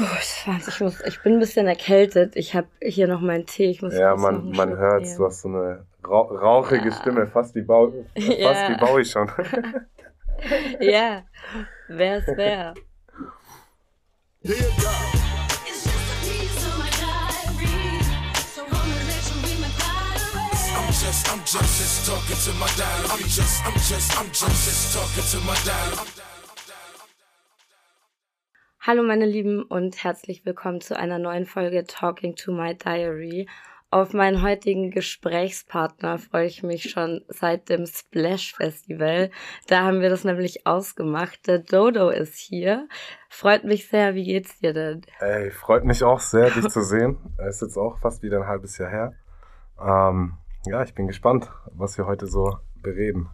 Gut, ich, muss, ich bin ein bisschen erkältet. Ich habe hier noch meinen Tee. Ich muss ja, man, man hört du hast so eine ra rauchige ja. Stimme, fast wie, Bau, fast ja. wie Bowie schon. ja, wer ist wer? just, I'm just, just talking to my dial. I'm just, I'm just, I'm just, just talking to my dial. Hallo meine Lieben und herzlich willkommen zu einer neuen Folge Talking to My Diary. Auf meinen heutigen Gesprächspartner freue ich mich schon seit dem Splash Festival. Da haben wir das nämlich ausgemacht. Der Dodo ist hier. Freut mich sehr. Wie geht's dir denn? Ey, freut mich auch sehr, dich zu sehen. Ist jetzt auch fast wieder ein halbes Jahr her. Ähm, ja, ich bin gespannt, was wir heute so bereden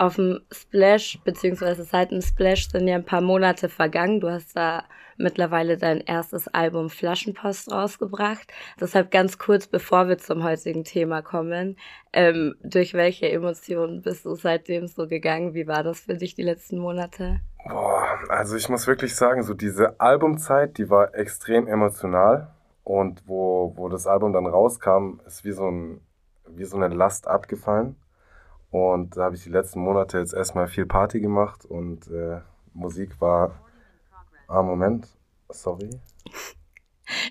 auf dem Splash, beziehungsweise seit dem Splash sind ja ein paar Monate vergangen. Du hast da mittlerweile dein erstes Album Flaschenpost rausgebracht. Deshalb ganz kurz, bevor wir zum heutigen Thema kommen, ähm, durch welche Emotionen bist du seitdem so gegangen? Wie war das für dich die letzten Monate? Boah, also ich muss wirklich sagen, so diese Albumzeit, die war extrem emotional. Und wo, wo das Album dann rauskam, ist wie so, ein, wie so eine Last abgefallen. Und da habe ich die letzten Monate jetzt erstmal viel Party gemacht und äh, Musik war. Ah, Moment. Sorry.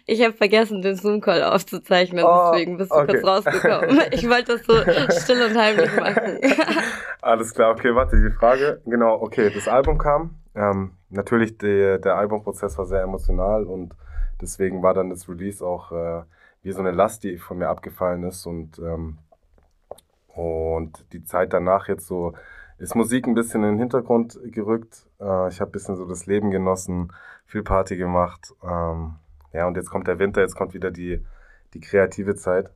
Ich habe vergessen, den Zoom-Call aufzuzeichnen, oh, deswegen bist du okay. kurz rausgekommen. Ich wollte das so still und heimlich machen. Alles klar, okay, warte, die Frage. Genau, okay, das Album kam. Ähm, natürlich, die, der Albumprozess war sehr emotional und deswegen war dann das Release auch äh, wie so eine Last, die von mir abgefallen ist und ähm, und die Zeit danach jetzt so ist Musik ein bisschen in den Hintergrund gerückt. Äh, ich habe ein bisschen so das Leben genossen, viel Party gemacht. Ähm, ja, und jetzt kommt der Winter, jetzt kommt wieder die, die kreative Zeit,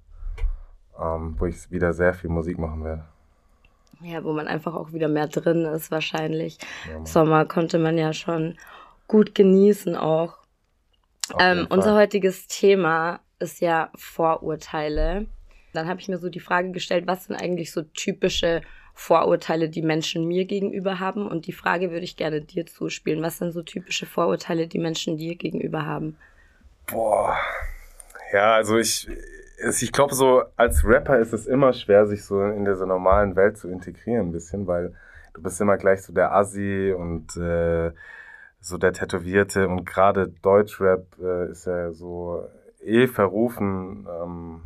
ähm, wo ich wieder sehr viel Musik machen werde. Ja, wo man einfach auch wieder mehr drin ist wahrscheinlich. Ja, Sommer konnte man ja schon gut genießen auch. Ähm, unser heutiges Thema ist ja Vorurteile. Dann habe ich mir so die Frage gestellt, was sind eigentlich so typische Vorurteile, die Menschen mir gegenüber haben? Und die Frage würde ich gerne dir zuspielen. Was sind so typische Vorurteile, die Menschen dir gegenüber haben? Boah, ja, also ich, ich glaube, so als Rapper ist es immer schwer, sich so in dieser normalen Welt zu integrieren, ein bisschen, weil du bist immer gleich so der Assi und äh, so der Tätowierte und gerade Deutschrap äh, ist ja so eh verrufen. Ähm,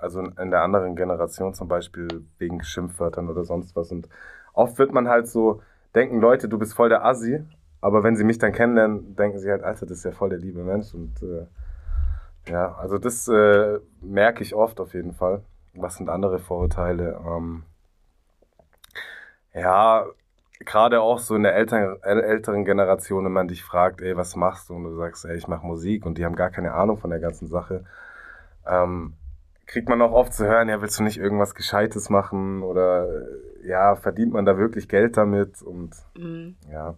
also in der anderen Generation zum Beispiel wegen Schimpfwörtern oder sonst was. Und oft wird man halt so denken, Leute, du bist voll der Assi, aber wenn sie mich dann kennenlernen, denken sie halt, Alter, das ist ja voll der liebe Mensch. Und äh, ja, also das äh, merke ich oft auf jeden Fall. Was sind andere Vorurteile? Ähm, ja, gerade auch so in der älteren, älteren Generation, wenn man dich fragt, ey, was machst du? Und du sagst, ey, ich mache Musik und die haben gar keine Ahnung von der ganzen Sache. Ähm, kriegt man auch oft zu hören, ja, willst du nicht irgendwas Gescheites machen oder ja, verdient man da wirklich Geld damit und mhm. ja.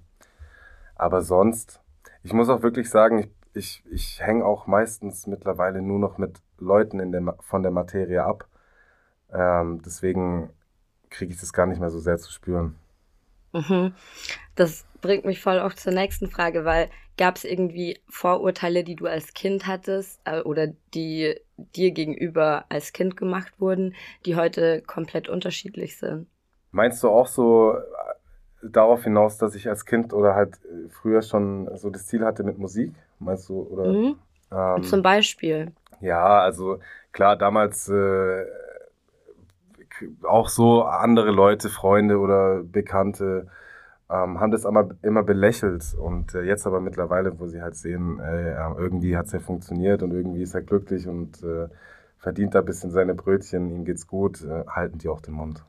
Aber sonst, ich muss auch wirklich sagen, ich, ich, ich hänge auch meistens mittlerweile nur noch mit Leuten in der, von der Materie ab. Ähm, deswegen kriege ich das gar nicht mehr so sehr zu spüren. Mhm. Das bringt mich voll auch zur nächsten Frage, weil gab es irgendwie Vorurteile, die du als Kind hattest äh, oder die dir gegenüber als Kind gemacht wurden, die heute komplett unterschiedlich sind? Meinst du auch so äh, darauf hinaus, dass ich als Kind oder halt äh, früher schon so das Ziel hatte mit Musik? Meinst du? Oder, mhm. ähm, Zum Beispiel. Ja, also klar, damals äh, auch so andere Leute, Freunde oder Bekannte ähm, haben das aber immer belächelt und äh, jetzt aber mittlerweile, wo sie halt sehen, äh, irgendwie hat es ja funktioniert und irgendwie ist er glücklich und äh, verdient da ein bisschen seine Brötchen, ihm geht's gut, äh, halten die auch den Mund.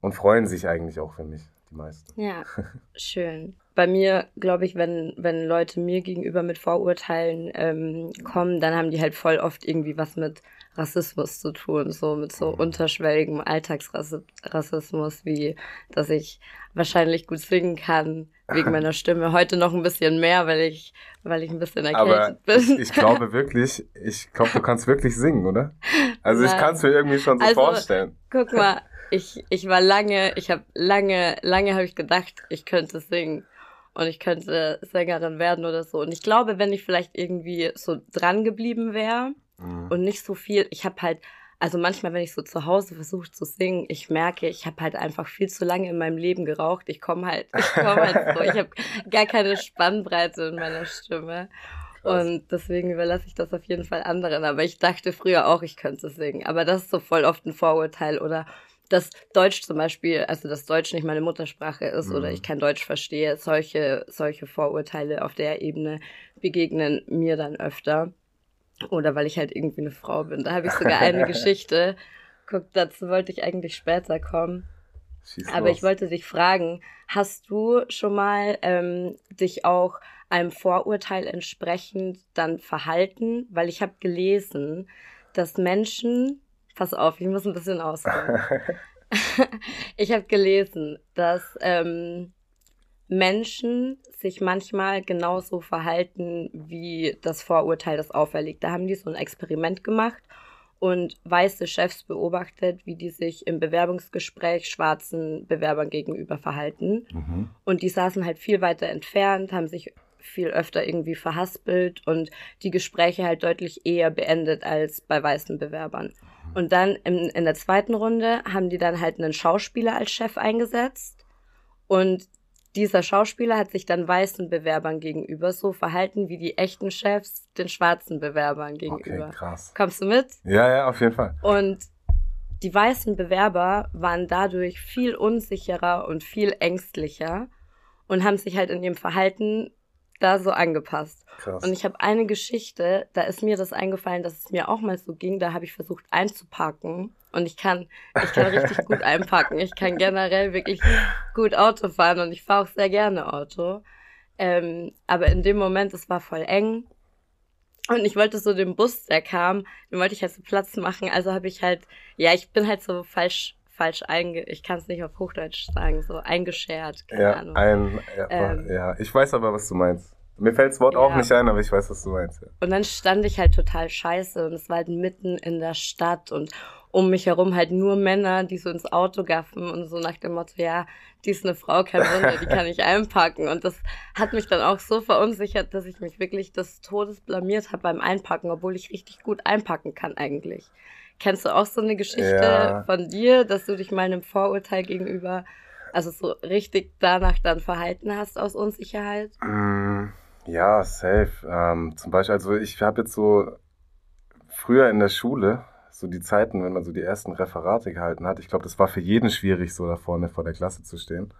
Und freuen sich eigentlich auch für mich, die meisten. Ja, schön. Bei mir, glaube ich, wenn, wenn Leute mir gegenüber mit Vorurteilen ähm, kommen, dann haben die halt voll oft irgendwie was mit Rassismus zu tun, so mit so mhm. unterschwelligem Alltagsrassismus, wie dass ich wahrscheinlich gut singen kann wegen meiner Stimme. Heute noch ein bisschen mehr, weil ich, weil ich ein bisschen erkältet Aber bin. Ich, ich glaube wirklich, ich glaube, du kannst wirklich singen, oder? Also Nein. ich kann es mir irgendwie schon so also, vorstellen. Guck mal, ich, ich war lange, ich habe lange, lange habe ich gedacht, ich könnte singen. Und ich könnte Sängerin werden oder so. Und ich glaube, wenn ich vielleicht irgendwie so dran geblieben wäre mhm. und nicht so viel, ich habe halt, also manchmal, wenn ich so zu Hause versuche zu singen, ich merke, ich habe halt einfach viel zu lange in meinem Leben geraucht. Ich komme halt, ich komme halt so, ich habe gar keine Spannbreite in meiner Stimme. Und deswegen überlasse ich das auf jeden Fall anderen. Aber ich dachte früher auch, ich könnte singen. Aber das ist so voll oft ein Vorurteil. Oder dass Deutsch zum Beispiel, also dass Deutsch nicht meine Muttersprache ist mhm. oder ich kein Deutsch verstehe. Solche, solche Vorurteile auf der Ebene begegnen mir dann öfter. Oder weil ich halt irgendwie eine Frau bin. Da habe ich sogar eine Geschichte. Guck, dazu wollte ich eigentlich später kommen. Schieß Aber los. ich wollte dich fragen, hast du schon mal ähm, dich auch einem Vorurteil entsprechend dann verhalten? Weil ich habe gelesen, dass Menschen, pass auf, ich muss ein bisschen ausholen. ich habe gelesen, dass ähm, Menschen sich manchmal genauso verhalten, wie das Vorurteil das auferlegt. Da haben die so ein Experiment gemacht und weiße Chefs beobachtet, wie die sich im Bewerbungsgespräch schwarzen Bewerbern gegenüber verhalten. Mhm. Und die saßen halt viel weiter entfernt, haben sich viel öfter irgendwie verhaspelt und die Gespräche halt deutlich eher beendet als bei weißen Bewerbern. Und dann in, in der zweiten Runde haben die dann halt einen Schauspieler als Chef eingesetzt und dieser Schauspieler hat sich dann weißen Bewerbern gegenüber so verhalten wie die echten Chefs den schwarzen Bewerbern gegenüber. Okay, krass. Kommst du mit? Ja, ja, auf jeden Fall. Und die weißen Bewerber waren dadurch viel unsicherer und viel ängstlicher und haben sich halt in ihrem Verhalten da so angepasst. Krass. Und ich habe eine Geschichte, da ist mir das eingefallen, dass es mir auch mal so ging, da habe ich versucht einzupacken und ich kann, ich kann richtig gut einpacken. Ich kann generell wirklich gut Auto fahren und ich fahre auch sehr gerne Auto. Ähm, aber in dem Moment, es war voll eng und ich wollte so den Bus, der kam, den wollte ich halt so Platz machen. Also habe ich halt, ja, ich bin halt so falsch falsch einge... Ich kann es nicht auf Hochdeutsch sagen, so eingeschert. Keine ja, Ahnung. Ein, ja, ähm, ja, ich weiß aber, was du meinst. Mir fällt das Wort ja. auch nicht ein, aber ich weiß, was du meinst. Ja. Und dann stand ich halt total scheiße und es war halt mitten in der Stadt und um mich herum halt nur Männer, die so ins Auto gaffen und so nach dem Motto, ja, die ist eine Frau, kein Wunder, die kann ich einpacken. Und das hat mich dann auch so verunsichert, dass ich mich wirklich des Todes blamiert habe beim Einpacken, obwohl ich richtig gut einpacken kann eigentlich. Kennst du auch so eine Geschichte ja. von dir, dass du dich mal einem Vorurteil gegenüber, also so richtig danach dann verhalten hast aus Unsicherheit? Mm, ja, safe. Ähm, zum Beispiel, also ich habe jetzt so früher in der Schule, so die Zeiten, wenn man so die ersten Referate gehalten hat, ich glaube, das war für jeden schwierig, so da vorne vor der Klasse zu stehen.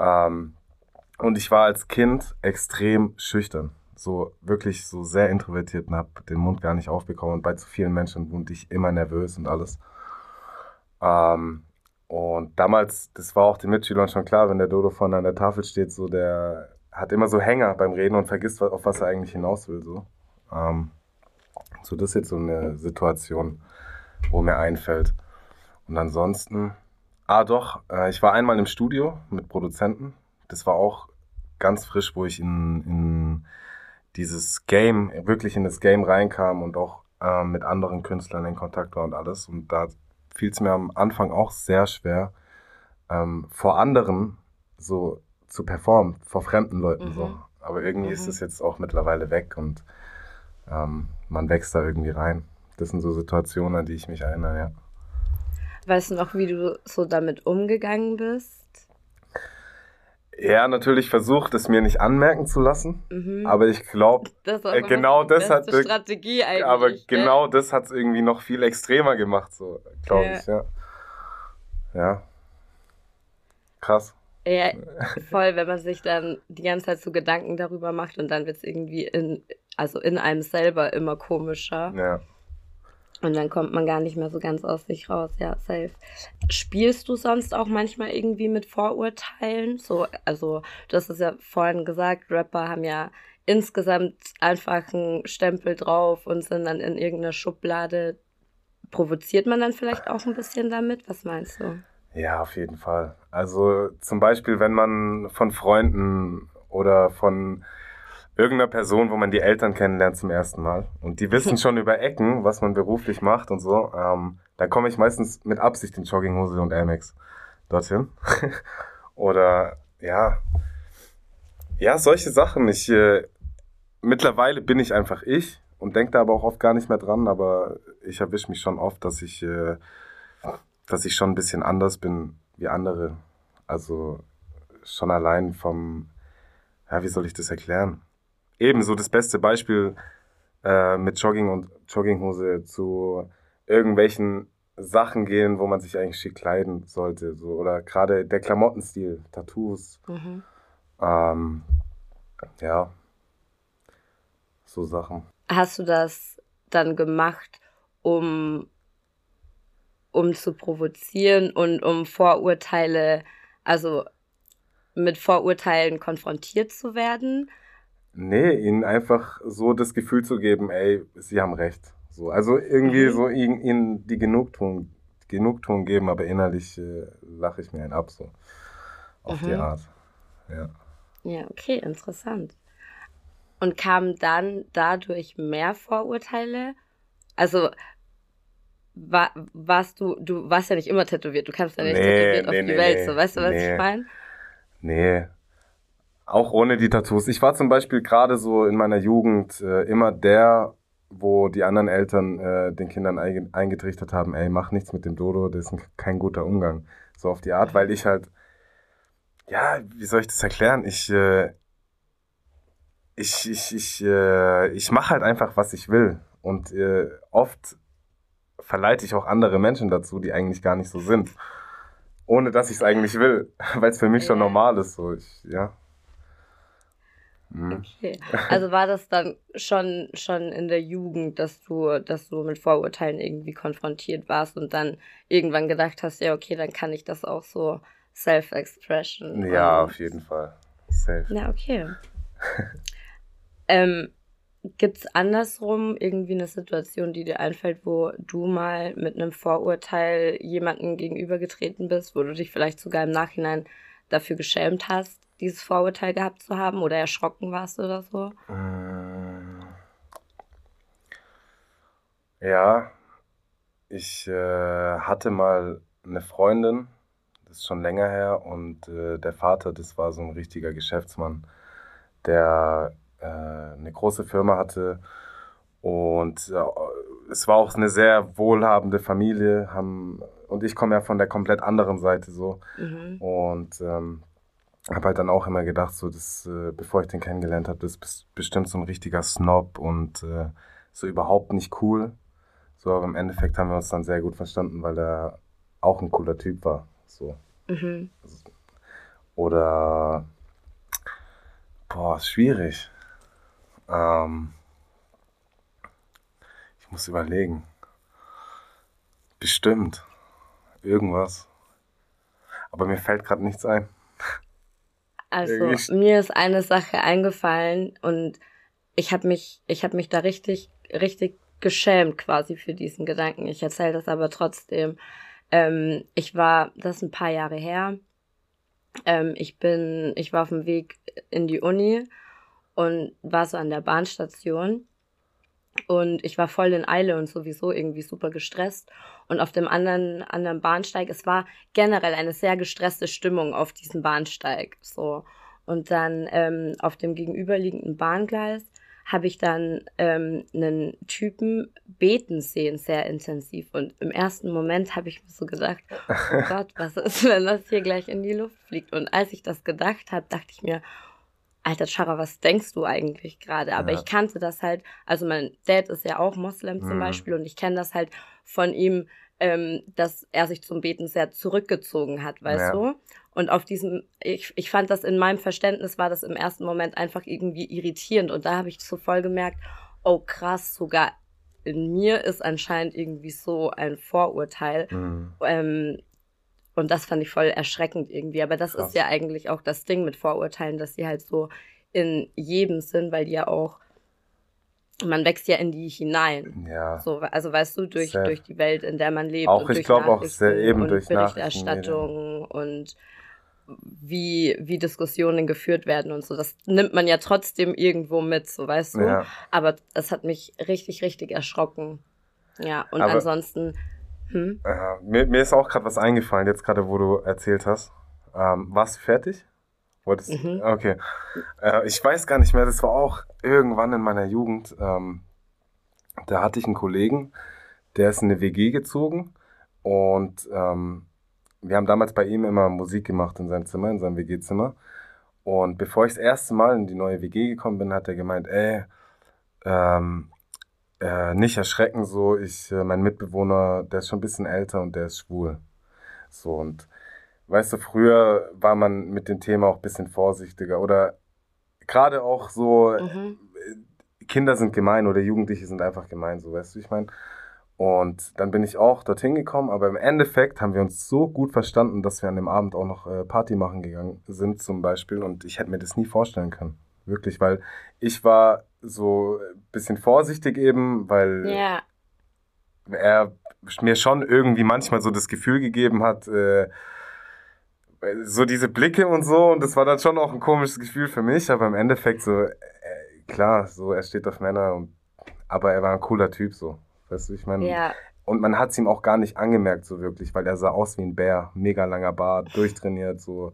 Ähm, und ich war als Kind extrem schüchtern so wirklich so sehr introvertiert und habe den Mund gar nicht aufbekommen. Und bei zu vielen Menschen wurde ich immer nervös und alles. Ähm, und damals, das war auch den Mitschülern schon klar, wenn der Dodo vorne an der Tafel steht, so der hat immer so Hänger beim Reden und vergisst, auf was er eigentlich hinaus will. So, ähm, so das ist jetzt so eine Situation, wo mir einfällt. Und ansonsten, ah doch, äh, ich war einmal im Studio mit Produzenten. Das war auch ganz frisch, wo ich in, in dieses Game, wirklich in das Game reinkam und auch äh, mit anderen Künstlern in Kontakt war und alles. Und da fiel es mir am Anfang auch sehr schwer, ähm, vor anderen so zu performen, vor fremden Leuten mhm. so. Aber irgendwie mhm. ist es jetzt auch mittlerweile weg und ähm, man wächst da irgendwie rein. Das sind so Situationen, an die ich mich erinnere, ja. Weißt du noch, wie du so damit umgegangen bist? Ja, natürlich versucht, es mir nicht anmerken zu lassen. Mhm. Aber ich glaube, äh, genau das hat Strategie eigentlich. Aber genau das hat es irgendwie noch viel extremer gemacht, so glaube ja. ich, ja. Ja. Krass. Ja, voll, wenn man sich dann die ganze Zeit so Gedanken darüber macht und dann wird es irgendwie in, also in einem selber immer komischer. Ja. Und dann kommt man gar nicht mehr so ganz aus sich raus, ja, safe. Spielst du sonst auch manchmal irgendwie mit Vorurteilen? So, also, du hast es ja vorhin gesagt, Rapper haben ja insgesamt einfach einen Stempel drauf und sind dann in irgendeiner Schublade. Provoziert man dann vielleicht auch ein bisschen damit? Was meinst du? Ja, auf jeden Fall. Also zum Beispiel, wenn man von Freunden oder von irgendeiner Person, wo man die Eltern kennenlernt zum ersten Mal und die wissen schon über Ecken, was man beruflich macht und so, ähm, dann komme ich meistens mit Absicht in Jogginghose und Amex dorthin. Oder ja, Ja, solche Sachen. Ich, äh, mittlerweile bin ich einfach ich und denke da aber auch oft gar nicht mehr dran, aber ich erwische mich schon oft, dass ich, äh, dass ich schon ein bisschen anders bin wie andere. Also schon allein vom, ja, wie soll ich das erklären? Ebenso das beste Beispiel äh, mit Jogging und Jogginghose zu irgendwelchen Sachen gehen, wo man sich eigentlich schick kleiden sollte. So. Oder gerade der Klamottenstil, Tattoos. Mhm. Ähm, ja, so Sachen. Hast du das dann gemacht, um, um zu provozieren und um Vorurteile, also mit Vorurteilen konfrontiert zu werden? Nee, ihnen einfach so das Gefühl zu geben, ey, sie haben recht. So, also irgendwie mhm. so ihnen, ihnen die Genugtuung, Genugtuung geben, aber innerlich äh, lache ich mir einen ab, so. Auf mhm. die Art. Ja. Ja, okay, interessant. Und kamen dann dadurch mehr Vorurteile? Also war, warst du, du warst ja nicht immer tätowiert, du kamst ja nicht nee, tätowiert nee, auf die nee, Welt, so weißt du, was ich meine? Nee. Auch ohne die Tattoos. Ich war zum Beispiel gerade so in meiner Jugend äh, immer der, wo die anderen Eltern äh, den Kindern eingetrichtert haben, ey, mach nichts mit dem Dodo, das ist kein guter Umgang. So auf die Art, weil ich halt, ja, wie soll ich das erklären? Ich, äh, ich, ich, ich, äh, ich mache halt einfach, was ich will. Und äh, oft verleite ich auch andere Menschen dazu, die eigentlich gar nicht so sind. Ohne dass ich es eigentlich will, weil es für mich schon normal ist. So, ich, ja. Mhm. Okay. Also war das dann schon, schon in der Jugend, dass du, dass du mit Vorurteilen irgendwie konfrontiert warst und dann irgendwann gedacht hast, ja, okay, dann kann ich das auch so Self-Expression. Ja, auf jeden Fall. Safe. Ja, okay. ähm, Gibt es andersrum irgendwie eine Situation, die dir einfällt, wo du mal mit einem Vorurteil jemandem gegenübergetreten bist, wo du dich vielleicht sogar im Nachhinein dafür geschämt hast, dieses Vorurteil gehabt zu haben oder erschrocken warst oder so? Äh, ja, ich äh, hatte mal eine Freundin, das ist schon länger her, und äh, der Vater, das war so ein richtiger Geschäftsmann, der äh, eine große Firma hatte und äh, es war auch eine sehr wohlhabende Familie, haben, und ich komme ja von der komplett anderen Seite so. Mhm. Und ähm, habe halt dann auch immer gedacht, so dass, äh, bevor ich den kennengelernt habe, das ist bestimmt so ein richtiger Snob und äh, so überhaupt nicht cool. So, aber im Endeffekt haben wir uns dann sehr gut verstanden, weil er auch ein cooler Typ war. So. Mhm. Oder boah, ist schwierig. Ähm, ich muss überlegen. Bestimmt. Irgendwas. Aber mir fällt gerade nichts ein. Also mir ist eine Sache eingefallen und ich habe mich, ich habe mich da richtig, richtig geschämt quasi für diesen Gedanken. Ich erzähle das aber trotzdem. Ähm, ich war, das ist ein paar Jahre her. Ähm, ich bin, ich war auf dem Weg in die Uni und war so an der Bahnstation und ich war voll in Eile und sowieso irgendwie super gestresst. Und auf dem anderen, anderen Bahnsteig, es war generell eine sehr gestresste Stimmung auf diesem Bahnsteig. So. Und dann ähm, auf dem gegenüberliegenden Bahngleis habe ich dann ähm, einen Typen beten sehen, sehr intensiv. Und im ersten Moment habe ich mir so gedacht, oh Gott, was ist, wenn das hier gleich in die Luft fliegt? Und als ich das gedacht habe, dachte ich mir, Alter Chara, was denkst du eigentlich gerade? Aber ja. ich kannte das halt, also mein Dad ist ja auch Moslem zum mhm. Beispiel und ich kenne das halt von ihm, ähm, dass er sich zum Beten sehr zurückgezogen hat, weißt ja. du? Und auf diesem, ich, ich fand das in meinem Verständnis war das im ersten Moment einfach irgendwie irritierend und da habe ich so voll gemerkt, oh krass, sogar in mir ist anscheinend irgendwie so ein Vorurteil, mhm. ähm, und das fand ich voll erschreckend irgendwie. Aber das Krass. ist ja eigentlich auch das Ding mit Vorurteilen, dass sie halt so in jedem sind, weil die ja auch, man wächst ja in die hinein. Ja. So, also weißt du, durch, durch die Welt, in der man lebt. Auch, und ich glaube auch sehr eben und durch Berichterstattung und wie, wie Diskussionen geführt werden und so. Das nimmt man ja trotzdem irgendwo mit, so weißt du. Ja. Aber es hat mich richtig, richtig erschrocken. Ja, und Aber ansonsten hm? Äh, mir, mir ist auch gerade was eingefallen, jetzt gerade, wo du erzählt hast. Ähm, warst du fertig? Wolltest mhm. Okay. Äh, ich weiß gar nicht mehr, das war auch irgendwann in meiner Jugend. Ähm, da hatte ich einen Kollegen, der ist in eine WG gezogen und ähm, wir haben damals bei ihm immer Musik gemacht in seinem Zimmer, in seinem WG-Zimmer. Und bevor ich das erste Mal in die neue WG gekommen bin, hat er gemeint, ey, ähm, äh, nicht erschrecken so, ich, äh, mein Mitbewohner, der ist schon ein bisschen älter und der ist schwul. So und weißt du, früher war man mit dem Thema auch ein bisschen vorsichtiger oder gerade auch so, mhm. Kinder sind gemein oder Jugendliche sind einfach gemein, so weißt du, ich meine. Und dann bin ich auch dorthin gekommen, aber im Endeffekt haben wir uns so gut verstanden, dass wir an dem Abend auch noch äh, Party machen gegangen sind zum Beispiel und ich hätte mir das nie vorstellen können. Wirklich, weil ich war so ein bisschen vorsichtig eben, weil ja. er mir schon irgendwie manchmal so das Gefühl gegeben hat, äh, so diese Blicke und so und das war dann schon auch ein komisches Gefühl für mich, aber im Endeffekt so, äh, klar, so er steht auf Männer und aber er war ein cooler Typ so. Weißt du, ich meine. Ja. Und man hat es ihm auch gar nicht angemerkt, so wirklich, weil er sah aus wie ein Bär. Mega langer Bart, durchtrainiert, so.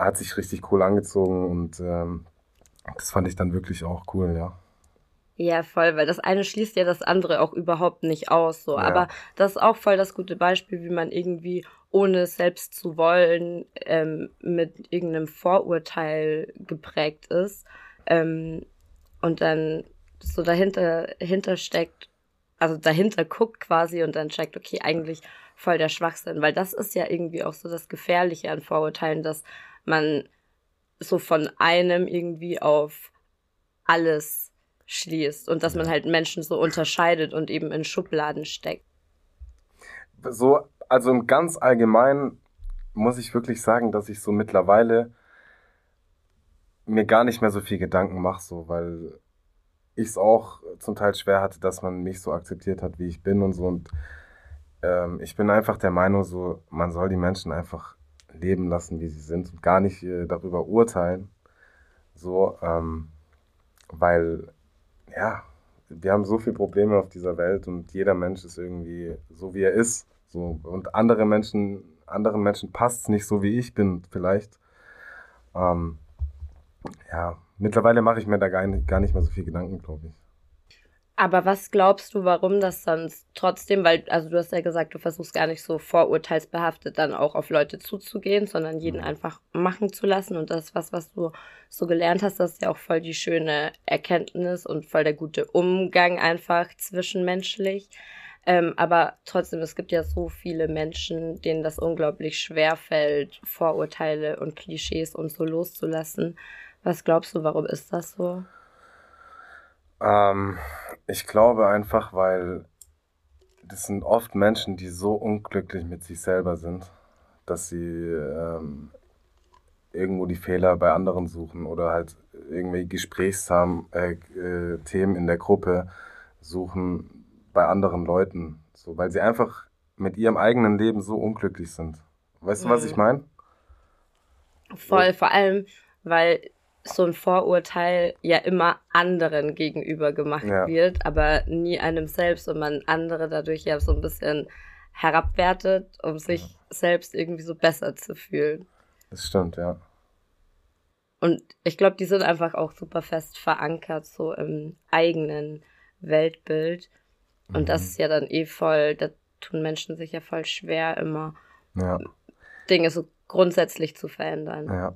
Hat sich richtig cool angezogen und ähm, das fand ich dann wirklich auch cool, ja. Ja, voll, weil das eine schließt ja das andere auch überhaupt nicht aus, so. Ja. Aber das ist auch voll das gute Beispiel, wie man irgendwie, ohne es selbst zu wollen, ähm, mit irgendeinem Vorurteil geprägt ist. Ähm, und dann so dahinter, dahinter steckt, also dahinter guckt quasi und dann checkt, okay, eigentlich voll der Schwachsinn, weil das ist ja irgendwie auch so das Gefährliche an Vorurteilen, dass man so von einem irgendwie auf alles schließt und dass man halt Menschen so unterscheidet und eben in Schubladen steckt. So, also im ganz allgemeinen muss ich wirklich sagen, dass ich so mittlerweile mir gar nicht mehr so viel Gedanken mache, so, weil ich es auch zum Teil schwer hatte, dass man mich so akzeptiert hat, wie ich bin und so. Und ähm, ich bin einfach der Meinung, so, man soll die Menschen einfach leben lassen, wie sie sind und gar nicht äh, darüber urteilen. So, ähm, weil, ja, wir haben so viele Probleme auf dieser Welt und jeder Mensch ist irgendwie so, wie er ist. So, und andere Menschen, anderen Menschen passt es nicht so, wie ich bin, vielleicht. Ähm, ja, mittlerweile mache ich mir da gar nicht, gar nicht mehr so viel Gedanken, glaube ich. Aber was glaubst du, warum das sonst trotzdem, weil, also du hast ja gesagt, du versuchst gar nicht so vorurteilsbehaftet dann auch auf Leute zuzugehen, sondern jeden mhm. einfach machen zu lassen. Und das, was, was du so gelernt hast, das ist ja auch voll die schöne Erkenntnis und voll der gute Umgang einfach zwischenmenschlich. Ähm, aber trotzdem, es gibt ja so viele Menschen, denen das unglaublich schwer fällt, Vorurteile und Klischees und so loszulassen. Was glaubst du, warum ist das so? Ähm, ich glaube einfach, weil das sind oft Menschen, die so unglücklich mit sich selber sind, dass sie ähm, irgendwo die Fehler bei anderen suchen oder halt irgendwie Gesprächsthemen äh, äh, in der Gruppe suchen bei anderen Leuten, so weil sie einfach mit ihrem eigenen Leben so unglücklich sind. Weißt mhm. du, was ich mhm. meine? Voll, vor allem, weil so ein Vorurteil ja immer anderen gegenüber gemacht ja. wird, aber nie einem selbst und man andere dadurch ja so ein bisschen herabwertet, um sich ja. selbst irgendwie so besser zu fühlen. Das stimmt, ja. Und ich glaube, die sind einfach auch super fest verankert, so im eigenen Weltbild. Und mhm. das ist ja dann eh voll, da tun Menschen sich ja voll schwer, immer ja. Dinge so grundsätzlich zu verändern. Ja.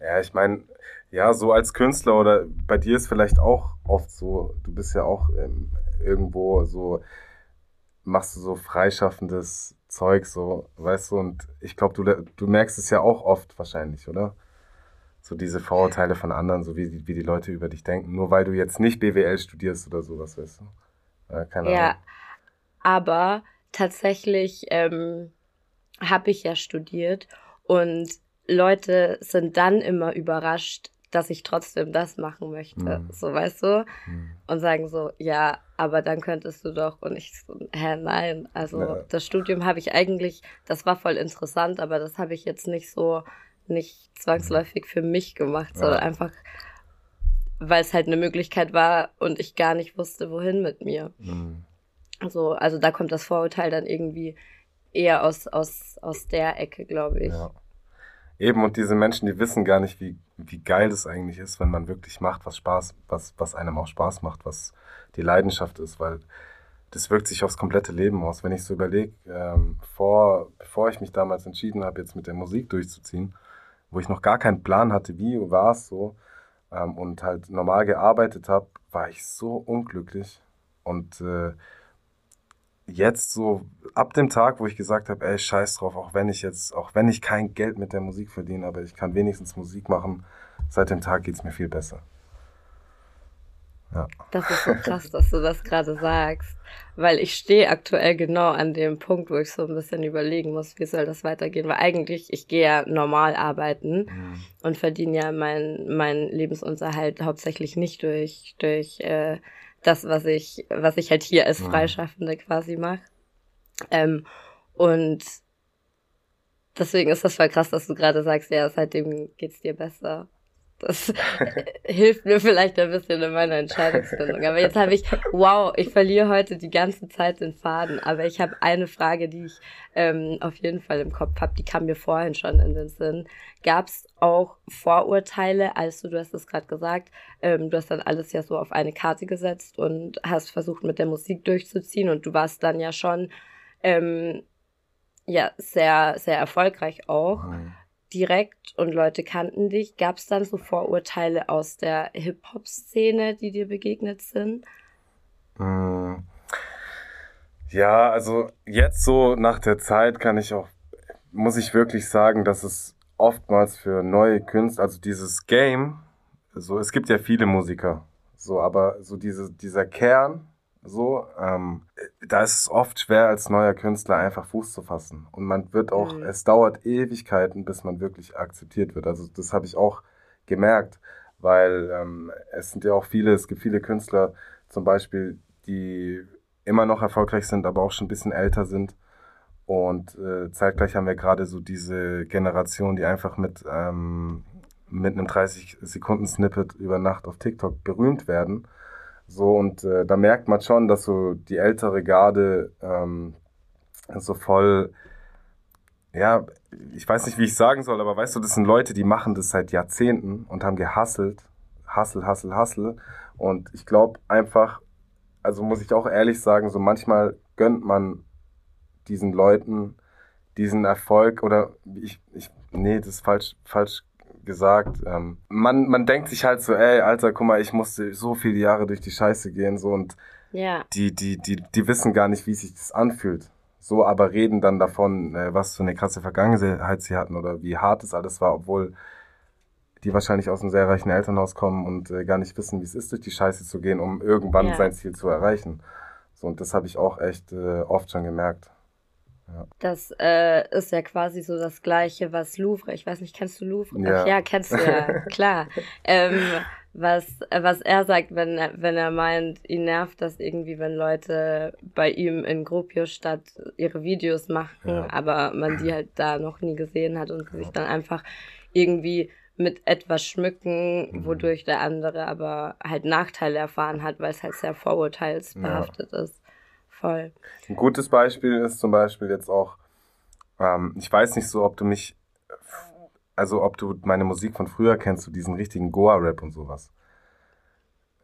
Ja, ich meine, ja, so als Künstler oder bei dir ist vielleicht auch oft so, du bist ja auch ähm, irgendwo so, machst du so freischaffendes Zeug, so, weißt du, und ich glaube, du, du merkst es ja auch oft wahrscheinlich, oder? So diese Vorurteile von anderen, so wie, wie die Leute über dich denken, nur weil du jetzt nicht BWL studierst oder sowas, weißt du? Äh, keine ja, Ahnung. aber tatsächlich ähm, habe ich ja studiert und Leute sind dann immer überrascht, dass ich trotzdem das machen möchte. Mhm. So, weißt du? Mhm. Und sagen so, ja, aber dann könntest du doch. Und ich so, hä, nein. Also ja. das Studium habe ich eigentlich, das war voll interessant, aber das habe ich jetzt nicht so, nicht zwangsläufig für mich gemacht, ja. sondern einfach, weil es halt eine Möglichkeit war und ich gar nicht wusste, wohin mit mir. Mhm. So, also da kommt das Vorurteil dann irgendwie eher aus, aus, aus der Ecke, glaube ich. Ja. Eben, und diese Menschen, die wissen gar nicht, wie, wie geil es eigentlich ist, wenn man wirklich macht, was Spaß, was, was einem auch Spaß macht, was die Leidenschaft ist, weil das wirkt sich aufs komplette Leben aus. Wenn ich so überlege, ähm, vor, bevor ich mich damals entschieden habe, jetzt mit der Musik durchzuziehen, wo ich noch gar keinen Plan hatte, wie war es so, ähm, und halt normal gearbeitet habe, war ich so unglücklich. Und äh, jetzt so ab dem Tag, wo ich gesagt habe, ey, scheiß drauf, auch wenn ich jetzt, auch wenn ich kein Geld mit der Musik verdiene, aber ich kann wenigstens Musik machen, seit dem Tag geht es mir viel besser. Ja. Das ist so krass, dass du das gerade sagst, weil ich stehe aktuell genau an dem Punkt, wo ich so ein bisschen überlegen muss, wie soll das weitergehen, weil eigentlich, ich gehe ja normal arbeiten mhm. und verdiene ja meinen mein Lebensunterhalt hauptsächlich nicht durch, durch äh, das, was ich, was ich halt hier als mhm. Freischaffende quasi mache. Ähm, und deswegen ist das voll krass, dass du gerade sagst, ja, seitdem geht's dir besser. Das hilft mir vielleicht ein bisschen in meiner Entscheidungsfindung. Aber jetzt habe ich, wow, ich verliere heute die ganze Zeit den Faden. Aber ich habe eine Frage, die ich ähm, auf jeden Fall im Kopf habe, die kam mir vorhin schon in den Sinn. Gab es auch Vorurteile, als du, du hast es gerade gesagt, ähm, du hast dann alles ja so auf eine Karte gesetzt und hast versucht, mit der Musik durchzuziehen und du warst dann ja schon ähm, ja sehr, sehr erfolgreich auch. Mhm direkt und Leute kannten dich. Gab es dann so Vorurteile aus der Hip-Hop-Szene, die dir begegnet sind? Hm. Ja, also jetzt so nach der Zeit kann ich auch, muss ich wirklich sagen, dass es oftmals für neue Künstler, also dieses Game, so es gibt ja viele Musiker, so aber so diese, dieser Kern, so, ähm, da ist es oft schwer, als neuer Künstler einfach Fuß zu fassen. Und man wird auch, mhm. es dauert Ewigkeiten, bis man wirklich akzeptiert wird. Also das habe ich auch gemerkt, weil ähm, es sind ja auch viele, es gibt viele Künstler zum Beispiel, die immer noch erfolgreich sind, aber auch schon ein bisschen älter sind. Und äh, zeitgleich haben wir gerade so diese Generation, die einfach mit, ähm, mit einem 30-Sekunden-Snippet über Nacht auf TikTok berühmt werden so, und äh, da merkt man schon, dass so die ältere Garde ähm, so voll, ja, ich weiß nicht, wie ich sagen soll, aber weißt du, das sind Leute, die machen das seit Jahrzehnten und haben gehasselt. Hassel, Hassel, Hassel. Und ich glaube einfach, also muss ich auch ehrlich sagen, so manchmal gönnt man diesen Leuten diesen Erfolg oder ich, ich, nee, das ist falsch, falsch gesagt. Ähm, man, man denkt sich halt so, ey, Alter, guck mal, ich musste so viele Jahre durch die Scheiße gehen, so und ja. die, die, die, die wissen gar nicht, wie sich das anfühlt. So, aber reden dann davon, äh, was für eine krasse Vergangenheit sie hatten oder wie hart es alles war, obwohl die wahrscheinlich aus einem sehr reichen Elternhaus kommen und äh, gar nicht wissen, wie es ist, durch die Scheiße zu gehen, um irgendwann ja. sein Ziel zu erreichen. So, und das habe ich auch echt äh, oft schon gemerkt. Das äh, ist ja quasi so das Gleiche, was Louvre, ich weiß nicht, kennst du Louvre? Ja, Ach, ja kennst du ja, klar. ähm, was, was er sagt, wenn, wenn er meint, ihn nervt das irgendwie, wenn Leute bei ihm in Gropiusstadt ihre Videos machen, ja. aber man die halt da noch nie gesehen hat und sich dann einfach irgendwie mit etwas schmücken, mhm. wodurch der andere aber halt Nachteile erfahren hat, weil es halt sehr vorurteilsbehaftet ja. ist. Voll. Ein gutes Beispiel ist zum Beispiel jetzt auch, ähm, ich weiß nicht so, ob du mich, also ob du meine Musik von früher kennst, so diesen richtigen Goa-Rap und sowas.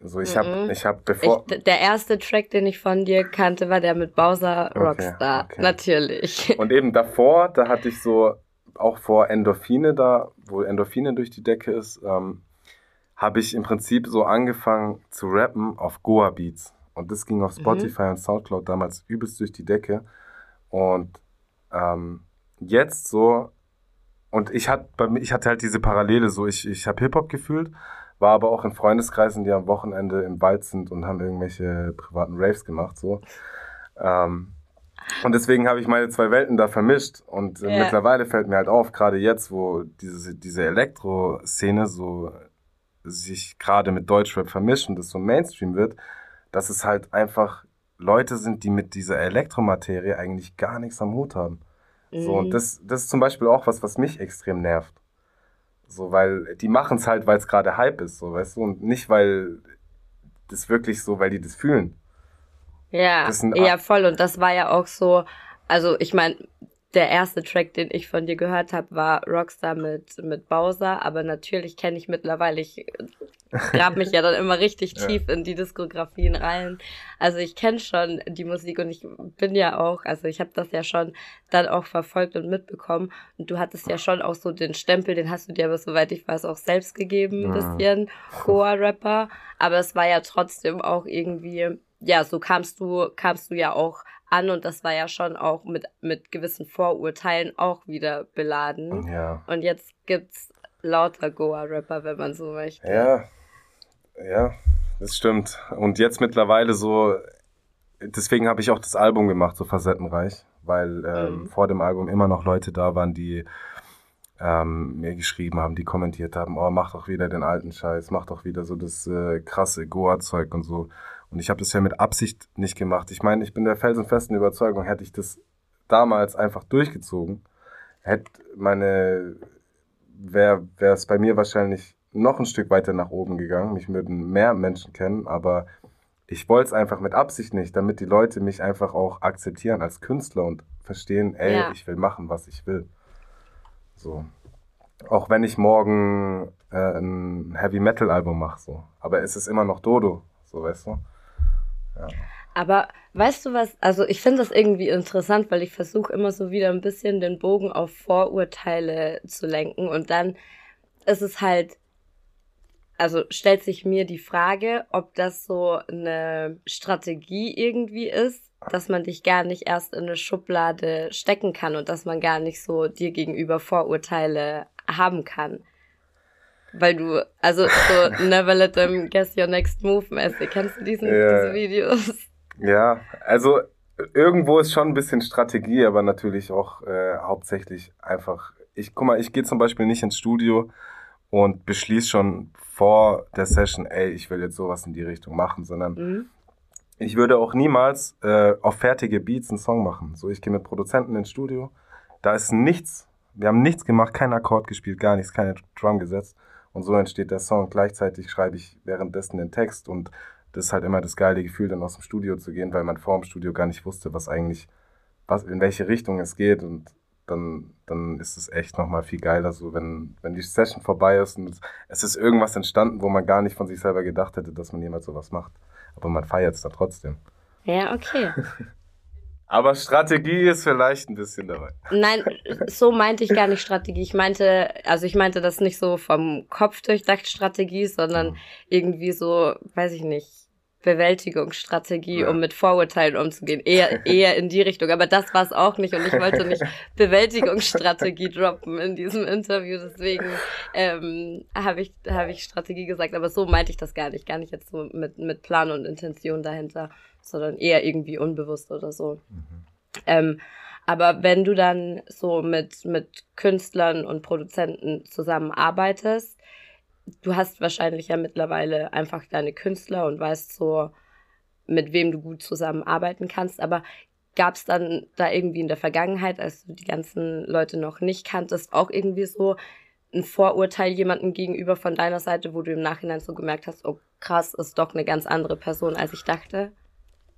Also ich habe, mm -mm. ich habe bevor. Ich, der erste Track, den ich von dir kannte, war der mit Bowser Rockstar. Okay, okay. Natürlich. Und eben davor, da hatte ich so, auch vor Endorphine da, wo Endorphine durch die Decke ist, ähm, habe ich im Prinzip so angefangen zu rappen auf Goa Beats. Und das ging auf mhm. Spotify mhm. und Soundcloud damals übelst durch die Decke. Und ähm, jetzt so, und ich, hat, bei mir, ich hatte halt diese Parallele so, ich, ich habe Hip-Hop gefühlt, war aber auch in Freundeskreisen, die am Wochenende im Wald sind und haben irgendwelche privaten Raves gemacht. so. Ähm, und deswegen habe ich meine zwei Welten da vermischt. Und äh, yeah. mittlerweile fällt mir halt auf, gerade jetzt, wo diese, diese Elektro-Szene so sich gerade mit Deutschrap vermischt und das so Mainstream wird, dass es halt einfach Leute sind, die mit dieser Elektromaterie eigentlich gar nichts am Hut haben. Mhm. So, und mhm. das, das ist zum Beispiel auch was, was mich extrem nervt. So, weil die machen es halt, weil es gerade Hype ist, so, weißt du, und nicht, weil das wirklich so, weil die das fühlen. Ja, das ja, voll. Und das war ja auch so, also ich meine, der erste Track, den ich von dir gehört habe, war Rockstar mit, mit Bowser, aber natürlich kenne ich mittlerweile, ich grab mich ja dann immer richtig tief ja. in die Diskografien rein. Also ich kenne schon die Musik und ich bin ja auch, also ich habe das ja schon dann auch verfolgt und mitbekommen und du hattest ja schon auch so den Stempel, den hast du dir aber soweit ich weiß auch selbst gegeben, ein bisschen, Goa-Rapper, aber es war ja trotzdem auch irgendwie, ja, so kamst du, kamst du ja auch an und das war ja schon auch mit, mit gewissen Vorurteilen auch wieder beladen. Ja. Und jetzt gibt's lauter Goa-Rapper, wenn man so möchte. Ja, ja, das stimmt. Und jetzt mittlerweile so, deswegen habe ich auch das Album gemacht, so facettenreich, weil ähm, mhm. vor dem Album immer noch Leute da waren, die ähm, mir geschrieben haben, die kommentiert haben, oh, mach doch wieder den alten Scheiß, mach doch wieder so das äh, krasse Goa-Zeug und so. Und ich habe das ja mit Absicht nicht gemacht. Ich meine, ich bin der felsenfesten Überzeugung, hätte ich das damals einfach durchgezogen, hätte meine, wäre es bei mir wahrscheinlich noch ein Stück weiter nach oben gegangen. Mich würden mehr Menschen kennen, aber ich wollte es einfach mit Absicht nicht, damit die Leute mich einfach auch akzeptieren als Künstler und verstehen, ey, ja. ich will machen, was ich will. So. Auch wenn ich morgen äh, ein Heavy Metal Album mache, so. Aber es ist immer noch Dodo, so weißt du. Aber weißt du was, also ich finde das irgendwie interessant, weil ich versuche immer so wieder ein bisschen den Bogen auf Vorurteile zu lenken und dann ist es halt, also stellt sich mir die Frage, ob das so eine Strategie irgendwie ist, dass man dich gar nicht erst in eine Schublade stecken kann und dass man gar nicht so dir gegenüber Vorurteile haben kann. Weil du, also so Never Let Them Guess Your Next Move mäßig. Kennst du diesen, ja. diese Videos? Ja, also irgendwo ist schon ein bisschen Strategie, aber natürlich auch äh, hauptsächlich einfach. Ich guck mal, ich gehe zum Beispiel nicht ins Studio und beschließe schon vor der Session, ey, ich will jetzt sowas in die Richtung machen, sondern mhm. ich würde auch niemals äh, auf fertige Beats einen Song machen. So, ich gehe mit Produzenten ins Studio, da ist nichts, wir haben nichts gemacht, keinen Akkord gespielt, gar nichts, keine Drum gesetzt und so entsteht der Song. Gleichzeitig schreibe ich währenddessen den Text und das ist halt immer das geile Gefühl, dann aus dem Studio zu gehen, weil man vor dem Studio gar nicht wusste, was eigentlich, was, in welche Richtung es geht und dann, dann ist es echt nochmal viel geiler, so wenn, wenn die Session vorbei ist und es ist irgendwas entstanden, wo man gar nicht von sich selber gedacht hätte, dass man jemals sowas macht. Aber man feiert es da trotzdem. Ja, okay. Aber Strategie ist vielleicht ein bisschen dabei. Nein, so meinte ich gar nicht Strategie. Ich meinte, also ich meinte das nicht so vom Kopf durchdacht Strategie, sondern mhm. irgendwie so, weiß ich nicht, Bewältigungsstrategie, ja. um mit Vorurteilen umzugehen. Eher, eher in die Richtung. Aber das war es auch nicht und ich wollte nicht Bewältigungsstrategie droppen in diesem Interview. Deswegen ähm, habe ich, hab ich Strategie gesagt. Aber so meinte ich das gar nicht. Gar nicht jetzt so mit, mit Plan und Intention dahinter sondern eher irgendwie unbewusst oder so. Mhm. Ähm, aber wenn du dann so mit, mit Künstlern und Produzenten zusammenarbeitest, du hast wahrscheinlich ja mittlerweile einfach deine Künstler und weißt so, mit wem du gut zusammenarbeiten kannst. Aber gab es dann da irgendwie in der Vergangenheit, als du die ganzen Leute noch nicht kanntest, auch irgendwie so ein Vorurteil jemandem gegenüber von deiner Seite, wo du im Nachhinein so gemerkt hast, oh krass, ist doch eine ganz andere Person, als ich dachte?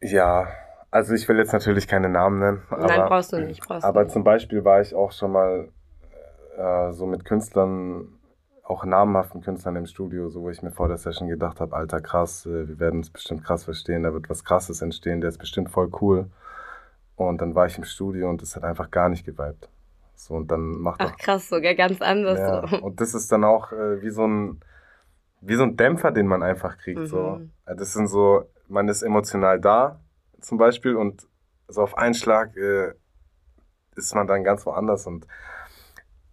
Ja, also ich will jetzt natürlich keine Namen nennen. Aber, Nein, brauchst du nicht. Brauchst aber nicht. zum Beispiel war ich auch schon mal äh, so mit Künstlern, auch namhaften Künstlern im Studio, so wo ich mir vor der Session gedacht habe, alter krass, äh, wir werden es bestimmt krass verstehen, da wird was krasses entstehen, der ist bestimmt voll cool. Und dann war ich im Studio und es hat einfach gar nicht geweibt. So, und dann macht Ach krass, sogar ganz anders. Ja, so. Und das ist dann auch äh, wie so ein wie so ein Dämpfer, den man einfach kriegt. Mhm. So. Das sind so, man ist emotional da, zum Beispiel, und so auf einen Schlag äh, ist man dann ganz woanders und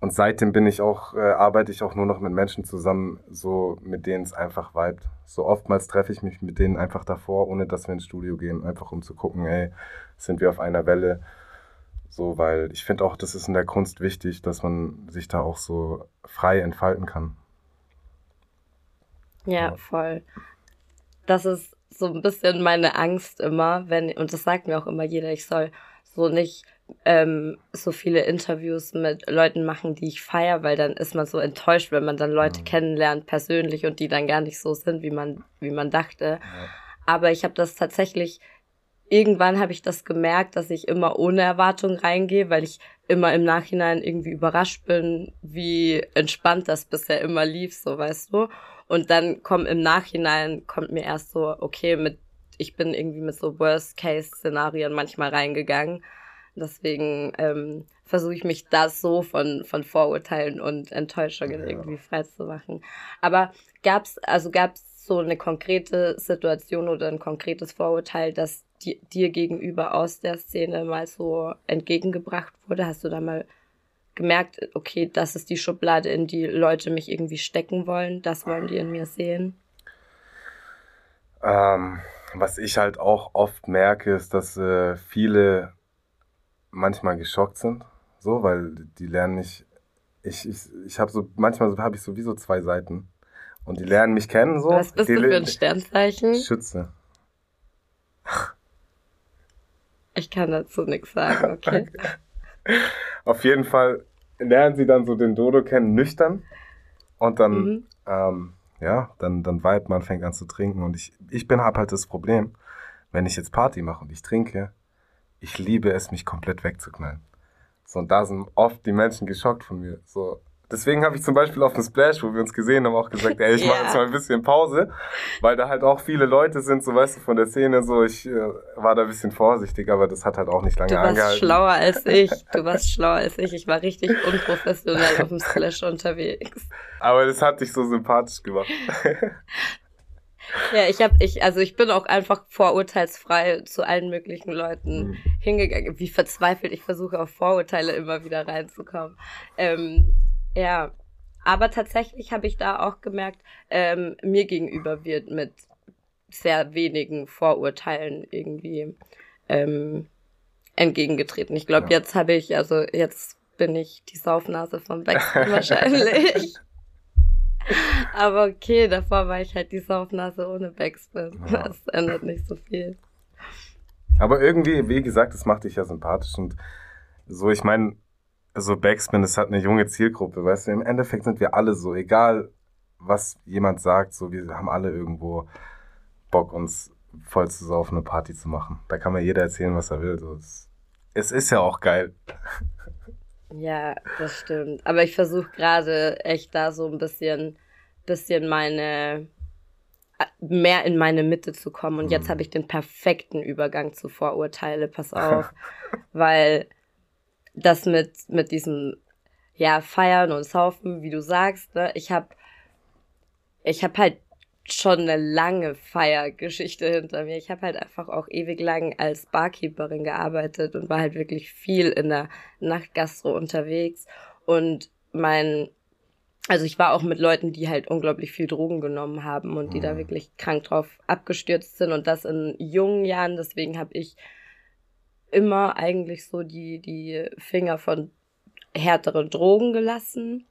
und seitdem bin ich auch, äh, arbeite ich auch nur noch mit Menschen zusammen, so mit denen es einfach vibet. So oftmals treffe ich mich mit denen einfach davor, ohne dass wir ins Studio gehen, einfach um zu gucken, ey, sind wir auf einer Welle. So, weil ich finde auch, das ist in der Kunst wichtig, dass man sich da auch so frei entfalten kann. Ja, ja. voll. Das ist so ein bisschen meine Angst immer, wenn, und das sagt mir auch immer jeder, ich soll so nicht ähm, so viele Interviews mit Leuten machen, die ich feier, weil dann ist man so enttäuscht, wenn man dann Leute mhm. kennenlernt persönlich und die dann gar nicht so sind, wie man, wie man dachte. Ja. Aber ich habe das tatsächlich, irgendwann habe ich das gemerkt, dass ich immer ohne Erwartung reingehe, weil ich immer im Nachhinein irgendwie überrascht bin, wie entspannt das bisher immer lief, so weißt du. Und dann kommt im Nachhinein, kommt mir erst so, okay, mit, ich bin irgendwie mit so Worst-Case-Szenarien manchmal reingegangen. Deswegen ähm, versuche ich mich da so von, von Vorurteilen und Enttäuschungen ja. irgendwie frei zu machen. Aber gab's, also gab's so eine konkrete Situation oder ein konkretes Vorurteil, das di dir gegenüber aus der Szene mal so entgegengebracht wurde? Hast du da mal gemerkt, okay, das ist die Schublade, in die Leute mich irgendwie stecken wollen, das wollen die in mir sehen? Ähm, was ich halt auch oft merke, ist, dass äh, viele manchmal geschockt sind, so, weil die lernen mich, ich, ich, ich habe so, manchmal habe ich sowieso zwei Seiten und die lernen mich kennen, so. Was bist die du für ein Sternzeichen? Schütze. Ich kann dazu nichts sagen, okay. Auf jeden Fall lernen sie dann so den Dodo kennen, nüchtern. Und dann, mhm. ähm, ja, dann, dann weibt man, fängt an zu trinken. Und ich, ich bin hab halt das Problem, wenn ich jetzt Party mache und ich trinke, ich liebe es, mich komplett wegzuknallen. So, und da sind oft die Menschen geschockt von mir. So, Deswegen habe ich zum Beispiel auf dem Splash, wo wir uns gesehen haben, auch gesagt, ey, ich mache jetzt mal ein bisschen Pause, weil da halt auch viele Leute sind, so weißt du, von der Szene, so ich äh, war da ein bisschen vorsichtig, aber das hat halt auch nicht lange angehalten. Du warst schlauer als ich, du warst schlauer als ich, ich war richtig unprofessionell auf dem Splash unterwegs. Aber das hat dich so sympathisch gemacht. Ja, ich habe ich also ich bin auch einfach vorurteilsfrei zu allen möglichen Leuten mhm. hingegangen. Wie verzweifelt ich versuche auf Vorurteile immer wieder reinzukommen. Ähm, ja, aber tatsächlich habe ich da auch gemerkt, ähm, mir gegenüber wird mit sehr wenigen Vorurteilen irgendwie ähm, entgegengetreten. Ich glaube, ja. jetzt habe ich, also jetzt bin ich die Saufnase von Baxter wahrscheinlich. Aber okay, davor war ich halt die Saufnase ohne Backspin. Ja. Das ändert nicht so viel. Aber irgendwie, wie gesagt, das macht dich ja sympathisch und so, ich meine, so Backspin, das hat eine junge Zielgruppe, weißt du, im Endeffekt sind wir alle so, egal was jemand sagt, so, wir haben alle irgendwo Bock, uns voll zu saufen, eine Party zu machen. Da kann mir jeder erzählen, was er will. So, es, es ist ja auch geil. Ja, das stimmt. Aber ich versuche gerade echt da so ein bisschen, bisschen meine, mehr in meine Mitte zu kommen. Und mhm. jetzt habe ich den perfekten Übergang zu Vorurteile, pass auf. weil das mit, mit diesem, ja, Feiern und Saufen, wie du sagst, ne, ich habe ich hab halt schon eine lange Feiergeschichte hinter mir. Ich habe halt einfach auch ewig lang als Barkeeperin gearbeitet und war halt wirklich viel in der Nachtgastro unterwegs. Und mein, also ich war auch mit Leuten, die halt unglaublich viel Drogen genommen haben und die da mhm. wirklich krank drauf abgestürzt sind und das in jungen Jahren. Deswegen habe ich immer eigentlich so die, die Finger von härteren Drogen gelassen.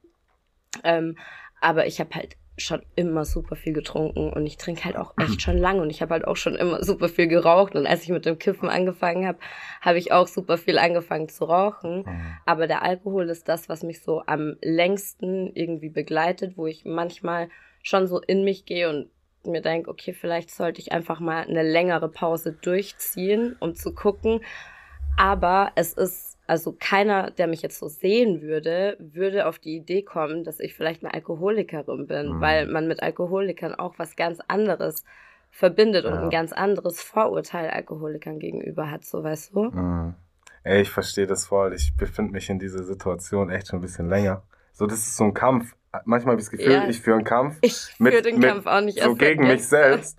Ähm, aber ich habe halt schon immer super viel getrunken und ich trinke halt auch echt schon lange und ich habe halt auch schon immer super viel geraucht und als ich mit dem Kiffen angefangen habe, habe ich auch super viel angefangen zu rauchen. Mhm. Aber der Alkohol ist das, was mich so am längsten irgendwie begleitet, wo ich manchmal schon so in mich gehe und mir denke, okay, vielleicht sollte ich einfach mal eine längere Pause durchziehen, um zu gucken. Aber es ist, also keiner, der mich jetzt so sehen würde, würde auf die Idee kommen, dass ich vielleicht eine Alkoholikerin bin, mhm. weil man mit Alkoholikern auch was ganz anderes verbindet ja. und ein ganz anderes Vorurteil Alkoholikern gegenüber hat, so weißt du? Mhm. Ey, ich verstehe das voll. Ich befinde mich in dieser Situation echt schon ein bisschen länger. So, das ist so ein Kampf manchmal habe ich das Gefühl, ja. ich führe einen Kampf. Ich führe den Kampf auch nicht. So gegen mich selbst.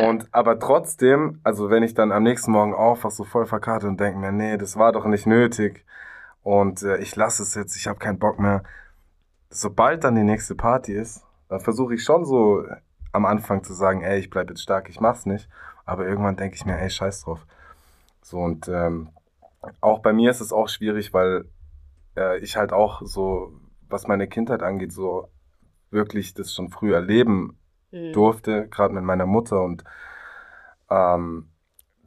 Und aber trotzdem, also wenn ich dann am nächsten Morgen aufwache, so voll verkarte und denke mir, nee, das war doch nicht nötig. Und äh, ich lasse es jetzt, ich habe keinen Bock mehr. Sobald dann die nächste Party ist, dann versuche ich schon so am Anfang zu sagen, ey, ich bleib jetzt stark, ich mach's nicht. Aber irgendwann denke ich mir, ey, scheiß drauf. So und ähm, auch bei mir ist es auch schwierig, weil äh, ich halt auch so was meine Kindheit angeht, so wirklich das schon früh erleben mhm. durfte, gerade mit meiner Mutter. Und ähm,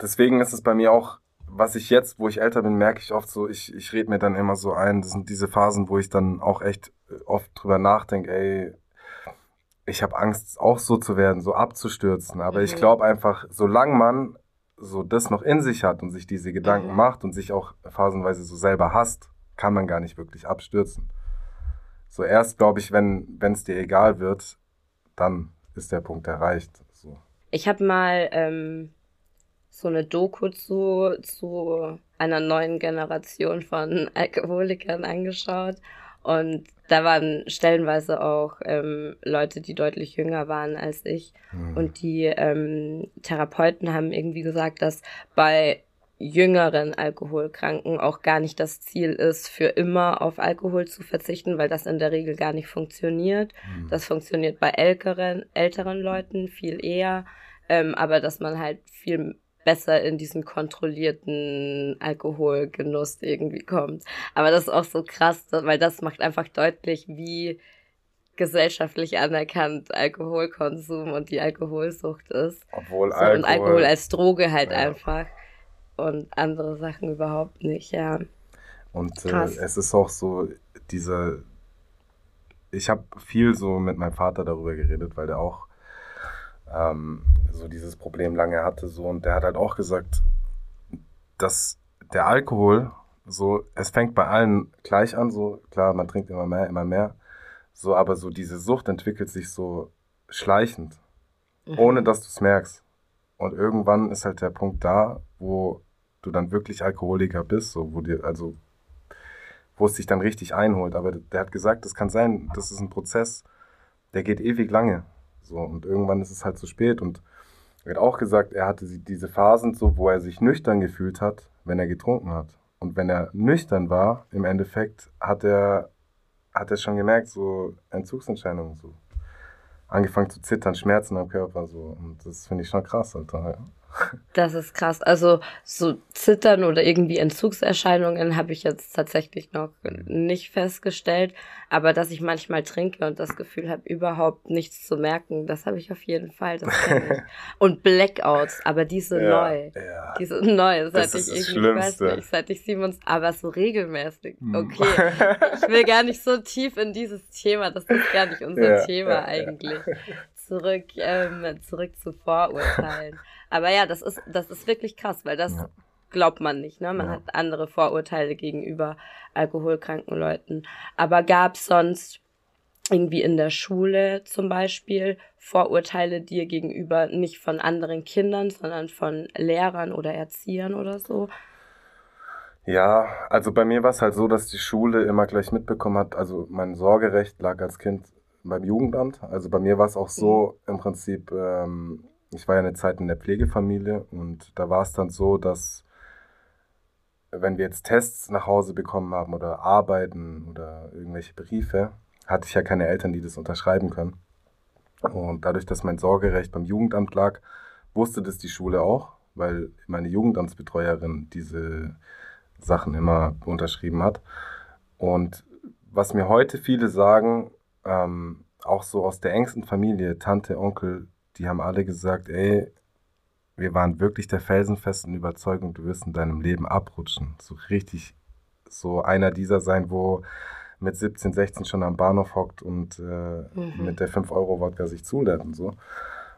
deswegen ist es bei mir auch, was ich jetzt, wo ich älter bin, merke ich oft so, ich, ich rede mir dann immer so ein, das sind diese Phasen, wo ich dann auch echt oft drüber nachdenke, ey, ich habe Angst, auch so zu werden, so abzustürzen. Aber mhm. ich glaube einfach, solange man so das noch in sich hat und sich diese Gedanken mhm. macht und sich auch phasenweise so selber hasst, kann man gar nicht wirklich abstürzen. So erst, glaube ich, wenn es dir egal wird, dann ist der Punkt erreicht. So. Ich habe mal ähm, so eine Doku zu, zu einer neuen Generation von Alkoholikern angeschaut. Und da waren stellenweise auch ähm, Leute, die deutlich jünger waren als ich. Mhm. Und die ähm, Therapeuten haben irgendwie gesagt, dass bei jüngeren Alkoholkranken auch gar nicht das Ziel ist, für immer auf Alkohol zu verzichten, weil das in der Regel gar nicht funktioniert. Mhm. Das funktioniert bei älteren, älteren Leuten viel eher, ähm, aber dass man halt viel besser in diesen kontrollierten Alkoholgenuss irgendwie kommt. Aber das ist auch so krass, weil das macht einfach deutlich, wie gesellschaftlich anerkannt Alkoholkonsum und die Alkoholsucht ist. Obwohl so, Alkohol, und Alkohol als Droge halt ja. einfach und andere Sachen überhaupt nicht, ja. Und äh, es ist auch so, diese, ich habe viel so mit meinem Vater darüber geredet, weil der auch ähm, so dieses Problem lange hatte so und der hat halt auch gesagt, dass der Alkohol so, es fängt bei allen gleich an, so klar, man trinkt immer mehr, immer mehr, so, aber so diese Sucht entwickelt sich so schleichend, mhm. ohne dass du es merkst. Und irgendwann ist halt der Punkt da, wo du dann wirklich Alkoholiker bist, so, wo dir, also, wo es dich dann richtig einholt. Aber der hat gesagt, das kann sein, das ist ein Prozess, der geht ewig lange. So, und irgendwann ist es halt zu spät. Und er hat auch gesagt, er hatte diese Phasen so, wo er sich nüchtern gefühlt hat, wenn er getrunken hat. Und wenn er nüchtern war, im Endeffekt, hat er, hat er schon gemerkt, so Entzugsentscheidungen, so angefangen zu zittern, Schmerzen am Körper, so. Und das finde ich schon krass, Alter. Ja. Das ist krass. Also so Zittern oder irgendwie Entzugserscheinungen habe ich jetzt tatsächlich noch nicht festgestellt. Aber dass ich manchmal trinke und das Gefühl habe, überhaupt nichts zu merken, das habe ich auf jeden Fall. Das. Und Blackouts, aber diese ja, neu. Ja. Die sind neu, seit ich irgendwie, weiß nicht, seit ich Simons, aber so regelmäßig. Hm. Okay. ich will gar nicht so tief in dieses Thema. Das ist gar nicht unser ja, Thema eigentlich. Zurück, ähm, zurück zu Vorurteilen. Aber ja, das ist, das ist wirklich krass, weil das ja. glaubt man nicht. Ne? Man ja. hat andere Vorurteile gegenüber alkoholkranken Leuten. Aber gab es sonst irgendwie in der Schule zum Beispiel Vorurteile dir gegenüber nicht von anderen Kindern, sondern von Lehrern oder Erziehern oder so? Ja, also bei mir war es halt so, dass die Schule immer gleich mitbekommen hat, also mein Sorgerecht lag als Kind beim Jugendamt. Also bei mir war es auch so mhm. im Prinzip, ähm, ich war ja eine Zeit in der Pflegefamilie und da war es dann so, dass wenn wir jetzt Tests nach Hause bekommen haben oder Arbeiten oder irgendwelche Briefe, hatte ich ja keine Eltern, die das unterschreiben können. Und dadurch, dass mein Sorgerecht beim Jugendamt lag, wusste das die Schule auch, weil meine Jugendamtsbetreuerin diese Sachen immer unterschrieben hat. Und was mir heute viele sagen, ähm, auch so aus der engsten Familie, Tante, Onkel, die haben alle gesagt, ey, wir waren wirklich der felsenfesten Überzeugung, du wirst in deinem Leben abrutschen. So richtig, so einer dieser sein, wo mit 17, 16 schon am Bahnhof hockt und äh, mhm. mit der 5-Euro-Wodka sich zulädt und so.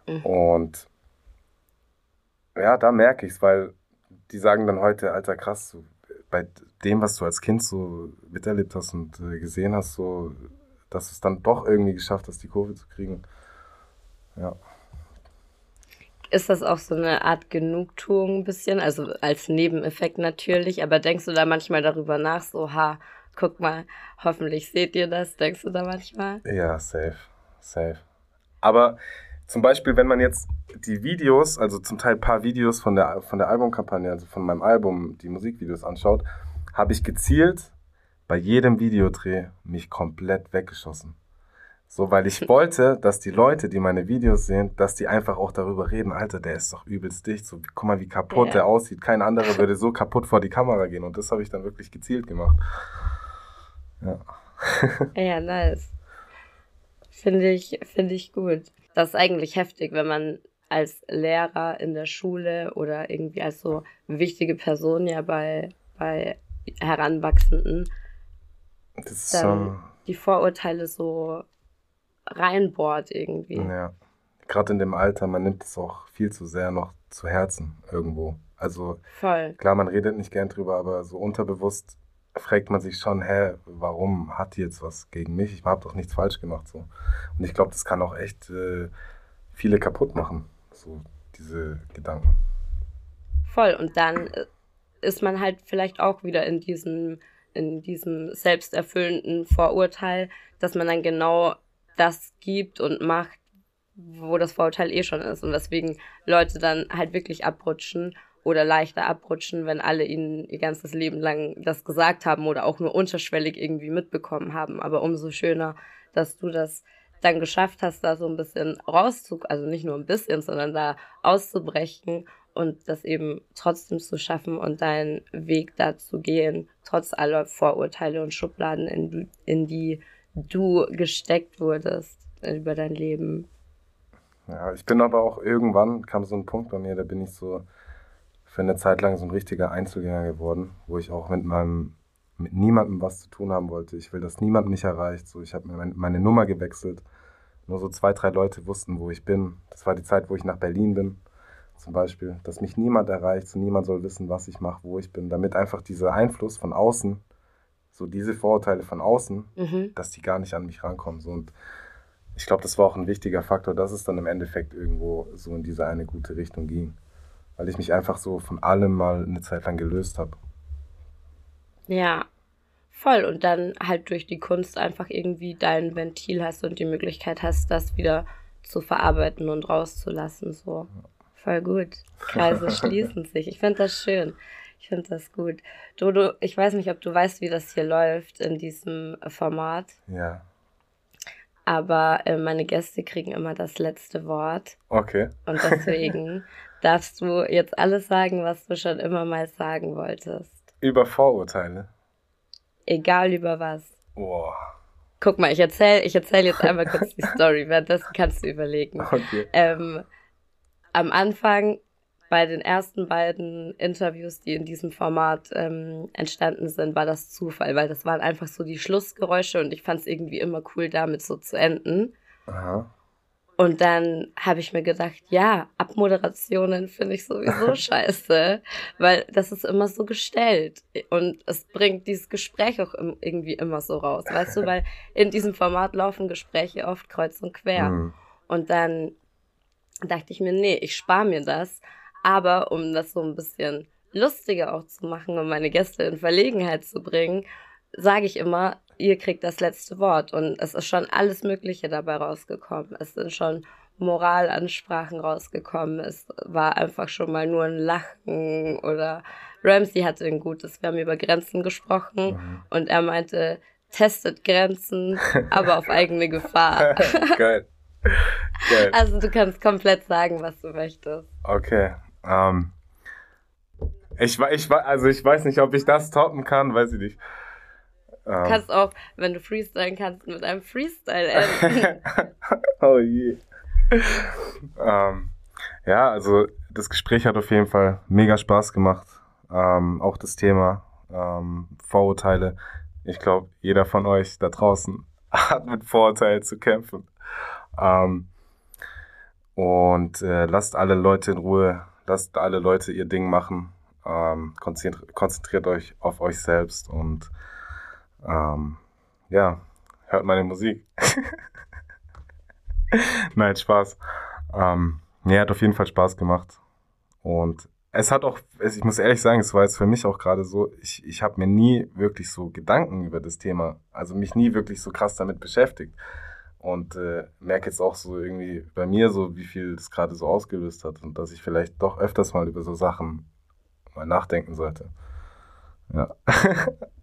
Mhm. Und ja, da merke ich es, weil die sagen dann heute, alter krass, so, bei dem, was du als Kind so miterlebt hast und äh, gesehen hast, so, dass es dann doch irgendwie geschafft hast, die Kurve zu kriegen. Ja ist das auch so eine Art Genugtuung ein bisschen, also als Nebeneffekt natürlich, aber denkst du da manchmal darüber nach, so, ha, guck mal, hoffentlich seht ihr das, denkst du da manchmal? Ja, safe, safe. Aber zum Beispiel, wenn man jetzt die Videos, also zum Teil ein paar Videos von der, von der Albumkampagne, also von meinem Album, die Musikvideos anschaut, habe ich gezielt bei jedem Videodreh mich komplett weggeschossen. So, weil ich wollte, dass die Leute, die meine Videos sehen, dass die einfach auch darüber reden, Alter, der ist doch übelst dicht. So, guck mal, wie kaputt ja. der aussieht. Kein anderer würde so kaputt vor die Kamera gehen. Und das habe ich dann wirklich gezielt gemacht. Ja. Ja, nice. Finde ich, finde ich gut. Das ist eigentlich heftig, wenn man als Lehrer in der Schule oder irgendwie als so wichtige Person ja bei, bei Heranwachsenden das dann die Vorurteile so reinbohrt irgendwie. Ja. Gerade in dem Alter, man nimmt es auch viel zu sehr noch zu Herzen irgendwo. Also Voll. klar, man redet nicht gern drüber, aber so unterbewusst fragt man sich schon, hä, warum hat die jetzt was gegen mich? Ich habe doch nichts falsch gemacht so. Und ich glaube, das kann auch echt äh, viele kaputt machen, so diese Gedanken. Voll. Und dann äh, ist man halt vielleicht auch wieder in diesem, in diesem selbsterfüllenden Vorurteil, dass man dann genau das gibt und macht, wo das Vorurteil eh schon ist. Und deswegen Leute dann halt wirklich abrutschen oder leichter abrutschen, wenn alle ihnen ihr ganzes Leben lang das gesagt haben oder auch nur unterschwellig irgendwie mitbekommen haben. Aber umso schöner, dass du das dann geschafft hast, da so ein bisschen rauszug, also nicht nur ein bisschen, sondern da auszubrechen und das eben trotzdem zu schaffen und deinen Weg da zu gehen, trotz aller Vorurteile und Schubladen, in, in die du gesteckt wurdest über dein Leben. Ja, ich bin aber auch irgendwann kam so ein Punkt bei mir, da bin ich so für eine Zeit lang so ein richtiger Einzelgänger geworden, wo ich auch mit meinem mit niemandem was zu tun haben wollte. Ich will, dass niemand mich erreicht. So, ich habe meine, meine Nummer gewechselt. Nur so zwei, drei Leute wussten, wo ich bin. Das war die Zeit, wo ich nach Berlin bin, zum Beispiel. Dass mich niemand erreicht, so niemand soll wissen, was ich mache, wo ich bin. Damit einfach dieser Einfluss von außen, so diese Vorurteile von außen, mhm. dass die gar nicht an mich rankommen. So, und ich glaube, das war auch ein wichtiger Faktor, dass es dann im Endeffekt irgendwo so in diese eine gute Richtung ging. Weil ich mich einfach so von allem mal eine Zeit lang gelöst habe. Ja, voll. Und dann halt durch die Kunst einfach irgendwie dein Ventil hast und die Möglichkeit hast, das wieder zu verarbeiten und rauszulassen. So. Voll gut. Kreise schließen sich. Ich finde das schön. Ich finde das gut. Dodo, ich weiß nicht, ob du weißt, wie das hier läuft in diesem Format. Ja aber äh, meine Gäste kriegen immer das letzte Wort. Okay. Und deswegen darfst du jetzt alles sagen, was du schon immer mal sagen wolltest. Über Vorurteile? Egal über was. Boah. Guck mal, ich erzähle ich erzähl jetzt einmal kurz die Story, währenddessen kannst du überlegen. Okay. Ähm, am Anfang bei den ersten beiden Interviews, die in diesem Format ähm, entstanden sind, war das Zufall, weil das waren einfach so die Schlussgeräusche und ich fand es irgendwie immer cool, damit so zu enden. Aha. Und dann habe ich mir gedacht, ja, Abmoderationen finde ich sowieso scheiße, weil das ist immer so gestellt und es bringt dieses Gespräch auch irgendwie immer so raus, weißt du, weil in diesem Format laufen Gespräche oft kreuz und quer. Mhm. Und dann dachte ich mir, nee, ich spare mir das aber um das so ein bisschen lustiger auch zu machen und meine Gäste in Verlegenheit zu bringen, sage ich immer, ihr kriegt das letzte Wort. Und es ist schon alles Mögliche dabei rausgekommen. Es sind schon Moralansprachen rausgekommen. Es war einfach schon mal nur ein Lachen oder Ramsey hatte ein gutes. Wir haben über Grenzen gesprochen mhm. und er meinte, testet Grenzen, aber auf eigene Gefahr. Geil. Geil. Also du kannst komplett sagen, was du möchtest. Okay. Ähm, ich, ich, also ich weiß nicht, ob ich das toppen kann, weiß ich nicht. Du ähm. kannst auch, wenn du freestylen kannst, mit einem Freestyle enden. oh je. ähm, ja, also das Gespräch hat auf jeden Fall mega Spaß gemacht. Ähm, auch das Thema ähm, Vorurteile. Ich glaube, jeder von euch da draußen hat mit Vorurteilen zu kämpfen. Ähm, und äh, lasst alle Leute in Ruhe, lasst alle Leute ihr Ding machen. Ähm, konzentriert, konzentriert euch auf euch selbst und ähm, ja, hört meine Musik. Nein, Spaß. Ähm, nee, hat auf jeden Fall Spaß gemacht. Und es hat auch, ich muss ehrlich sagen, es war jetzt für mich auch gerade so, ich, ich habe mir nie wirklich so Gedanken über das Thema, also mich nie wirklich so krass damit beschäftigt. Und äh, merke jetzt auch so irgendwie bei mir so, wie viel das gerade so ausgelöst hat und dass ich vielleicht doch öfters mal über so Sachen mal nachdenken sollte. Ja.